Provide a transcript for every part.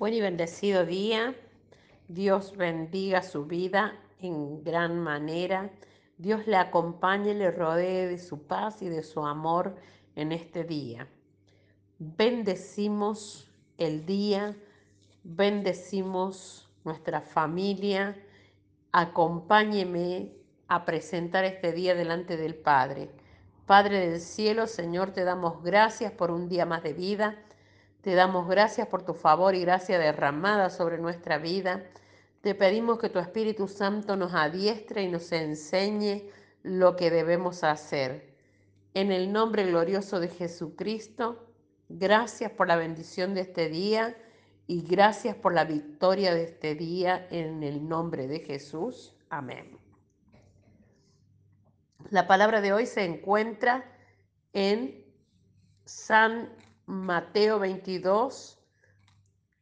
Buen y bendecido día. Dios bendiga su vida en gran manera. Dios le acompañe, le rodee de su paz y de su amor en este día. Bendecimos el día, bendecimos nuestra familia. Acompáñeme a presentar este día delante del Padre. Padre del cielo, Señor, te damos gracias por un día más de vida. Te damos gracias por tu favor y gracia derramada sobre nuestra vida. Te pedimos que tu Espíritu Santo nos adiestre y nos enseñe lo que debemos hacer. En el nombre glorioso de Jesucristo, gracias por la bendición de este día y gracias por la victoria de este día en el nombre de Jesús. Amén. La palabra de hoy se encuentra en San Mateo 22,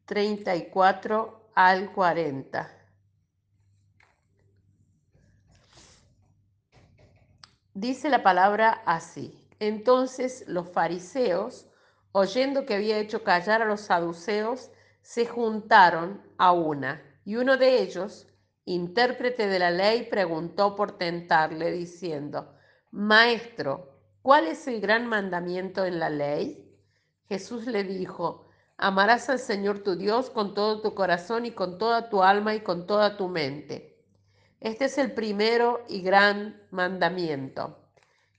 34 al 40. Dice la palabra así. Entonces los fariseos, oyendo que había hecho callar a los saduceos, se juntaron a una, y uno de ellos, intérprete de la ley, preguntó por tentarle, diciendo, Maestro, ¿cuál es el gran mandamiento en la ley? Jesús le dijo, amarás al Señor tu Dios con todo tu corazón y con toda tu alma y con toda tu mente. Este es el primero y gran mandamiento.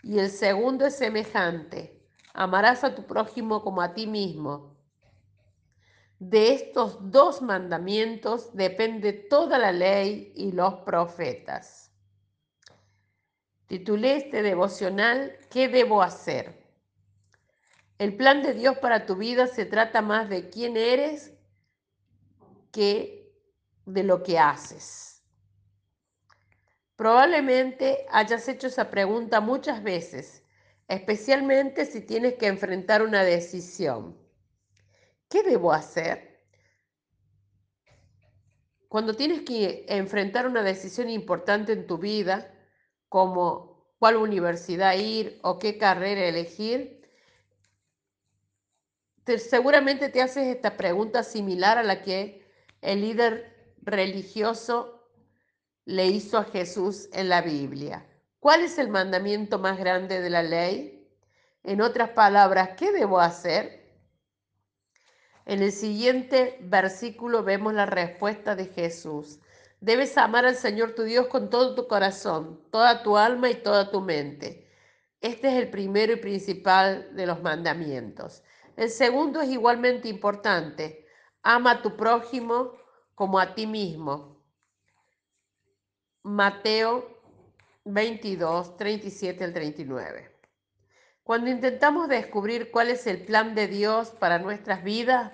Y el segundo es semejante, amarás a tu prójimo como a ti mismo. De estos dos mandamientos depende toda la ley y los profetas. Titulé este devocional ¿Qué debo hacer? El plan de Dios para tu vida se trata más de quién eres que de lo que haces. Probablemente hayas hecho esa pregunta muchas veces, especialmente si tienes que enfrentar una decisión. ¿Qué debo hacer? Cuando tienes que enfrentar una decisión importante en tu vida, como cuál universidad ir o qué carrera elegir, seguramente te haces esta pregunta similar a la que el líder religioso le hizo a Jesús en la Biblia. ¿Cuál es el mandamiento más grande de la ley? En otras palabras, ¿qué debo hacer? En el siguiente versículo vemos la respuesta de Jesús. Debes amar al Señor tu Dios con todo tu corazón, toda tu alma y toda tu mente. Este es el primero y principal de los mandamientos. El segundo es igualmente importante. Ama a tu prójimo como a ti mismo. Mateo 22, 37 al 39. Cuando intentamos descubrir cuál es el plan de Dios para nuestras vidas,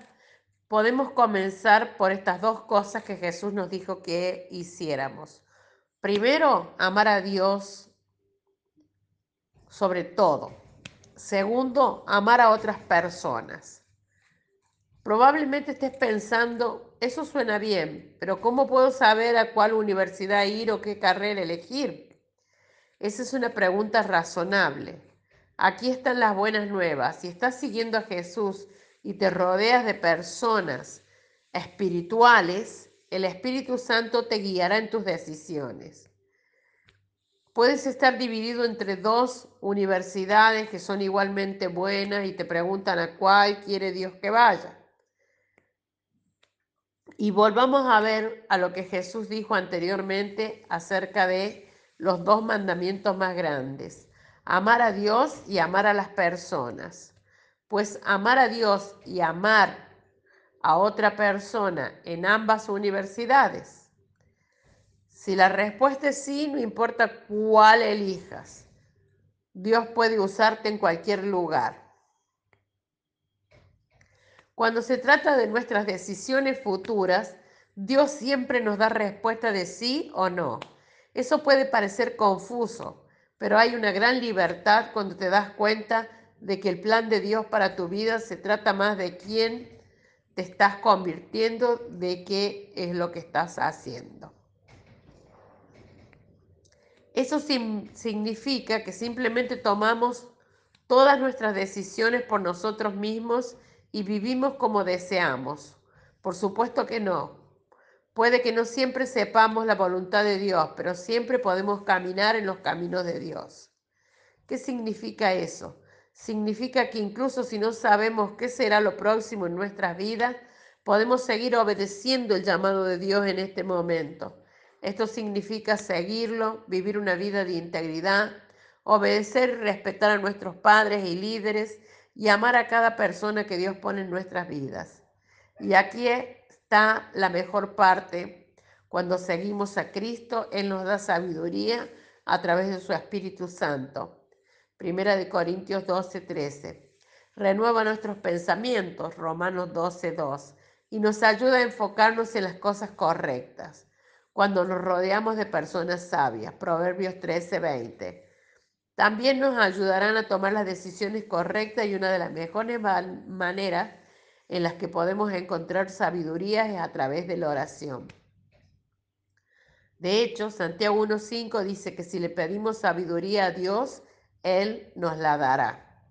podemos comenzar por estas dos cosas que Jesús nos dijo que hiciéramos. Primero, amar a Dios sobre todo. Segundo, amar a otras personas. Probablemente estés pensando, eso suena bien, pero ¿cómo puedo saber a cuál universidad ir o qué carrera elegir? Esa es una pregunta razonable. Aquí están las buenas nuevas. Si estás siguiendo a Jesús y te rodeas de personas espirituales, el Espíritu Santo te guiará en tus decisiones. Puedes estar dividido entre dos universidades que son igualmente buenas y te preguntan a cuál quiere Dios que vaya. Y volvamos a ver a lo que Jesús dijo anteriormente acerca de los dos mandamientos más grandes, amar a Dios y amar a las personas. Pues amar a Dios y amar a otra persona en ambas universidades si la respuesta es sí, no importa cuál elijas. Dios puede usarte en cualquier lugar. Cuando se trata de nuestras decisiones futuras, Dios siempre nos da respuesta de sí o no. Eso puede parecer confuso, pero hay una gran libertad cuando te das cuenta de que el plan de Dios para tu vida se trata más de quién te estás convirtiendo, de qué es lo que estás haciendo. Eso significa que simplemente tomamos todas nuestras decisiones por nosotros mismos y vivimos como deseamos. Por supuesto que no. Puede que no siempre sepamos la voluntad de Dios, pero siempre podemos caminar en los caminos de Dios. ¿Qué significa eso? Significa que incluso si no sabemos qué será lo próximo en nuestras vidas, podemos seguir obedeciendo el llamado de Dios en este momento. Esto significa seguirlo, vivir una vida de integridad, obedecer y respetar a nuestros padres y líderes y amar a cada persona que Dios pone en nuestras vidas. Y aquí está la mejor parte. Cuando seguimos a Cristo, Él nos da sabiduría a través de su Espíritu Santo. Primera de Corintios 12, 13. Renueva nuestros pensamientos, Romanos 12, 2, y nos ayuda a enfocarnos en las cosas correctas cuando nos rodeamos de personas sabias, Proverbios 13, 20. También nos ayudarán a tomar las decisiones correctas y una de las mejores maneras en las que podemos encontrar sabiduría es a través de la oración. De hecho, Santiago 1.5 dice que si le pedimos sabiduría a Dios, él nos la dará.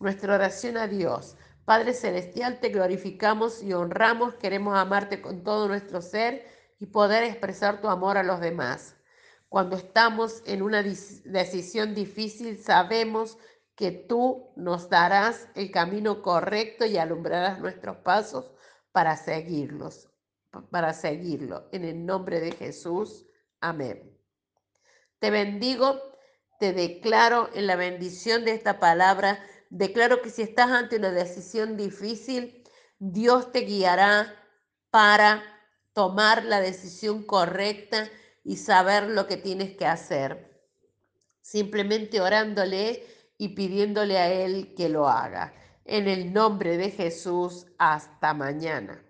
Nuestra oración a Dios. Padre Celestial, te glorificamos y honramos, queremos amarte con todo nuestro ser y poder expresar tu amor a los demás. Cuando estamos en una decisión difícil, sabemos que tú nos darás el camino correcto y alumbrarás nuestros pasos para seguirlos, para seguirlo. En el nombre de Jesús. Amén. Te bendigo te declaro en la bendición de esta palabra, declaro que si estás ante una decisión difícil, Dios te guiará para tomar la decisión correcta y saber lo que tienes que hacer. Simplemente orándole y pidiéndole a Él que lo haga. En el nombre de Jesús, hasta mañana.